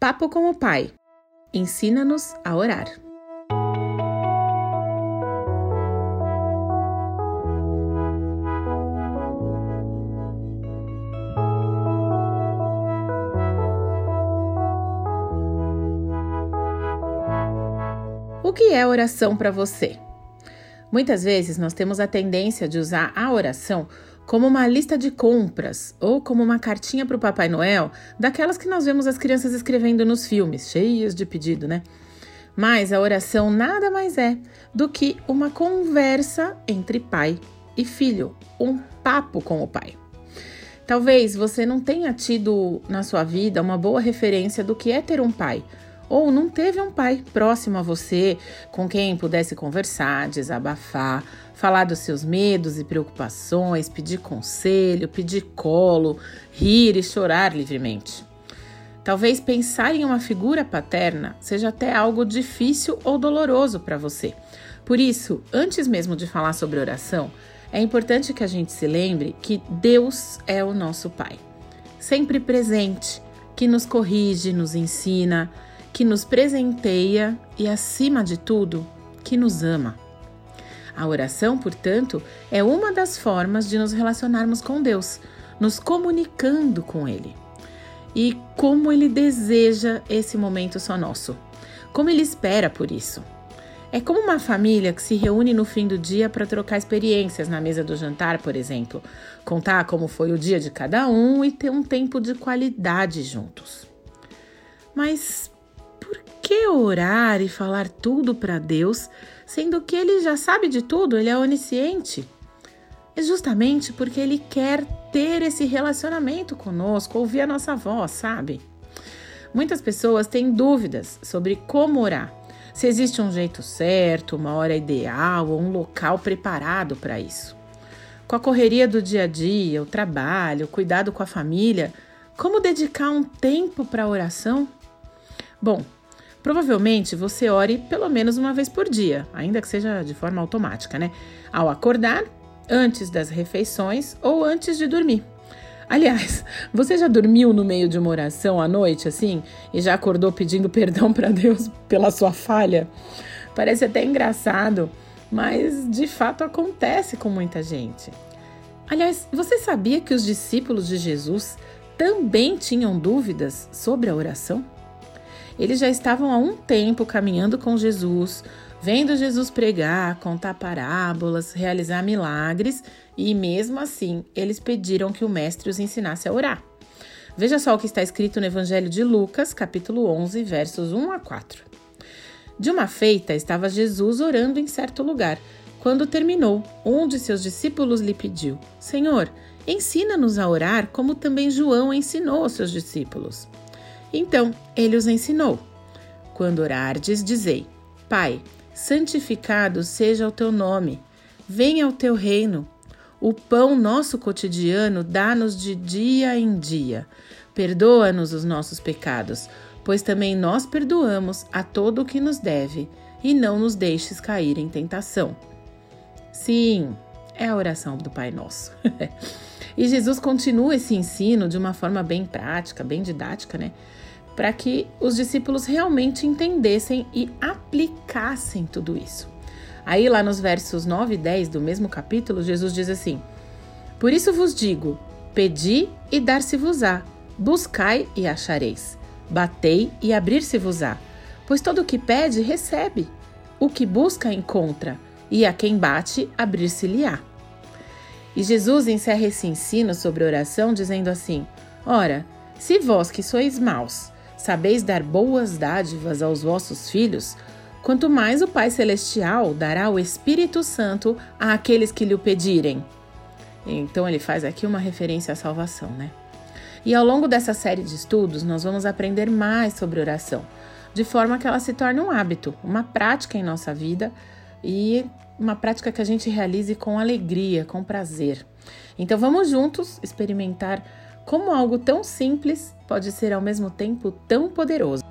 Papo com o Pai. Ensina-nos a orar. O que é oração para você? Muitas vezes nós temos a tendência de usar a oração como uma lista de compras ou como uma cartinha para o Papai Noel, daquelas que nós vemos as crianças escrevendo nos filmes, cheias de pedido, né? Mas a oração nada mais é do que uma conversa entre pai e filho, um papo com o pai. Talvez você não tenha tido na sua vida uma boa referência do que é ter um pai ou não teve um pai próximo a você com quem pudesse conversar, desabafar, falar dos seus medos e preocupações, pedir conselho, pedir colo, rir e chorar livremente. Talvez pensar em uma figura paterna seja até algo difícil ou doloroso para você. Por isso, antes mesmo de falar sobre oração, é importante que a gente se lembre que Deus é o nosso Pai, sempre presente, que nos corrige, nos ensina, que nos presenteia e, acima de tudo, que nos ama. A oração, portanto, é uma das formas de nos relacionarmos com Deus, nos comunicando com Ele. E como Ele deseja esse momento só nosso, como Ele espera por isso. É como uma família que se reúne no fim do dia para trocar experiências na mesa do jantar, por exemplo, contar como foi o dia de cada um e ter um tempo de qualidade juntos. Mas orar e falar tudo para Deus, sendo que ele já sabe de tudo, ele é onisciente? É justamente porque ele quer ter esse relacionamento conosco, ouvir a nossa voz, sabe? Muitas pessoas têm dúvidas sobre como orar. Se existe um jeito certo, uma hora ideal ou um local preparado para isso. Com a correria do dia a dia, o trabalho, o cuidado com a família, como dedicar um tempo para oração? Bom, Provavelmente você ore pelo menos uma vez por dia, ainda que seja de forma automática, né? Ao acordar, antes das refeições ou antes de dormir. Aliás, você já dormiu no meio de uma oração à noite assim e já acordou pedindo perdão para Deus pela sua falha? Parece até engraçado, mas de fato acontece com muita gente. Aliás, você sabia que os discípulos de Jesus também tinham dúvidas sobre a oração? Eles já estavam há um tempo caminhando com Jesus, vendo Jesus pregar, contar parábolas, realizar milagres e, mesmo assim, eles pediram que o Mestre os ensinasse a orar. Veja só o que está escrito no Evangelho de Lucas, capítulo 11, versos 1 a 4. De uma feita estava Jesus orando em certo lugar. Quando terminou, um de seus discípulos lhe pediu: Senhor, ensina-nos a orar como também João ensinou aos seus discípulos. Então ele os ensinou: Quando orardes, dizei: Pai, santificado seja o teu nome, venha o teu reino. O pão nosso cotidiano dá-nos de dia em dia. Perdoa-nos os nossos pecados, pois também nós perdoamos a todo o que nos deve, e não nos deixes cair em tentação. Sim, é a oração do Pai Nosso. e Jesus continua esse ensino de uma forma bem prática, bem didática, né? para que os discípulos realmente entendessem e aplicassem tudo isso. Aí, lá nos versos 9 e 10 do mesmo capítulo, Jesus diz assim: Por isso vos digo: pedi e dar-se-vos-á, buscai e achareis, batei e abrir-se-vos-á. Pois todo o que pede, recebe, o que busca, encontra, e a quem bate, abrir-se-lhe-á. E Jesus encerra esse ensino sobre oração dizendo assim: Ora, se vós que sois maus, sabeis dar boas dádivas aos vossos filhos, quanto mais o Pai Celestial dará o Espírito Santo àqueles que lhe o pedirem. Então ele faz aqui uma referência à salvação, né? E ao longo dessa série de estudos, nós vamos aprender mais sobre oração, de forma que ela se torne um hábito, uma prática em nossa vida e uma prática que a gente realize com alegria, com prazer. Então vamos juntos experimentar como algo tão simples pode ser ao mesmo tempo tão poderoso.